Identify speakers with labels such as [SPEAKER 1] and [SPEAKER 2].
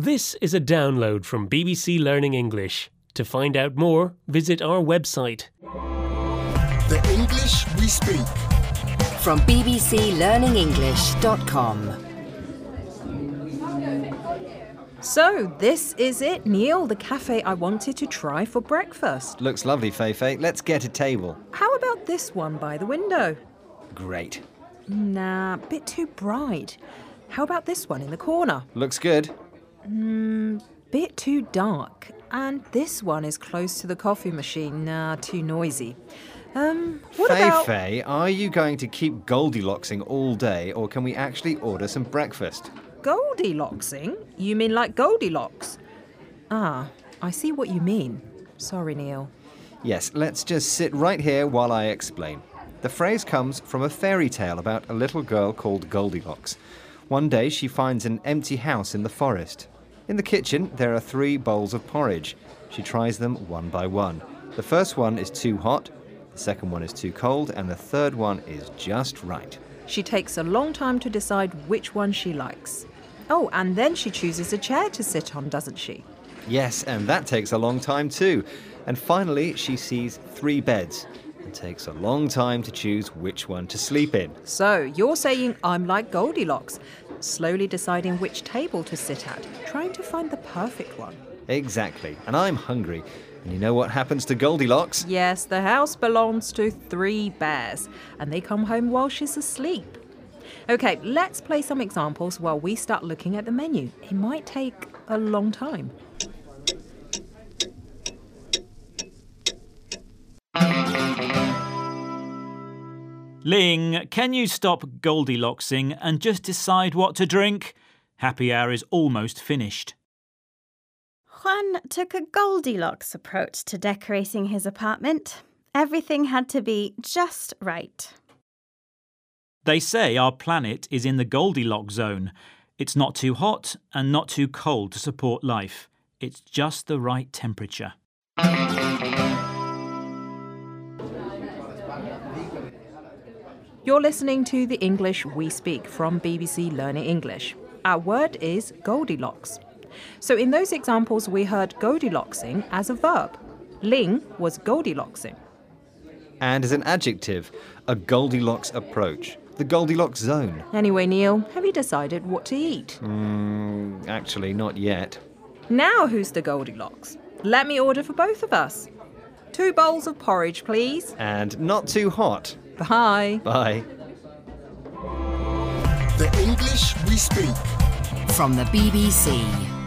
[SPEAKER 1] This is a download from BBC Learning English. To find out more, visit our website.
[SPEAKER 2] The English we speak.
[SPEAKER 3] From bbclearningenglish.com.
[SPEAKER 4] So, this is it, Neil, the cafe I wanted to try for breakfast.
[SPEAKER 5] Looks lovely, Feifei. Let's get a table.
[SPEAKER 4] How about this one by the window?
[SPEAKER 5] Great.
[SPEAKER 4] Nah, bit too bright. How about this one in the corner?
[SPEAKER 5] Looks good.
[SPEAKER 4] Bit too dark. And this one is close to the coffee machine. Nah, too noisy. Um, what about...
[SPEAKER 5] Feifei, are you going to keep Goldilocksing all day, or can we actually order some breakfast?
[SPEAKER 4] Goldilocksing? You mean like Goldilocks? Ah, I see what you mean. Sorry, Neil.
[SPEAKER 5] Yes, let's just sit right here while I explain. The phrase comes from a fairy tale about a little girl called Goldilocks. One day she finds an empty house in the forest. In the kitchen, there are three bowls of porridge. She tries them one by one. The first one is too hot, the second one is too cold, and the third one is just right.
[SPEAKER 4] She takes a long time to decide which one she likes. Oh, and then she chooses a chair to sit on, doesn't she?
[SPEAKER 5] Yes, and that takes a long time too. And finally, she sees three beds and takes a long time to choose which one to sleep in.
[SPEAKER 4] So, you're saying I'm like Goldilocks, slowly deciding which table to sit at, trying to find the perfect one.
[SPEAKER 5] Exactly. And I'm hungry. And you know what happens to Goldilocks?
[SPEAKER 4] Yes, the house belongs to three bears, and they come home while she's asleep. Okay, let's play some examples while we start looking at the menu. It might take a long time.
[SPEAKER 6] Ling, can you stop Goldilocksing and just decide what to drink? Happy hour is almost finished.
[SPEAKER 7] Juan took a Goldilocks approach to decorating his apartment. Everything had to be just right.
[SPEAKER 6] They say our planet is in the Goldilocks zone. It's not too hot and not too cold to support life. It's just the right temperature.
[SPEAKER 4] You're listening to the English we speak from BBC Learning English. Our word is Goldilocks. So in those examples, we heard Goldilocksing as a verb. Ling was Goldilocksing.
[SPEAKER 5] And as an adjective, a Goldilocks approach. The Goldilocks zone.
[SPEAKER 4] Anyway, Neil, have you decided what to eat?
[SPEAKER 5] Mm, actually, not yet.
[SPEAKER 4] Now who's the Goldilocks? Let me order for both of us. Two bowls of porridge, please.
[SPEAKER 5] And not too hot.
[SPEAKER 4] Bye.
[SPEAKER 5] Bye.
[SPEAKER 2] The English we speak.
[SPEAKER 3] From the BBC.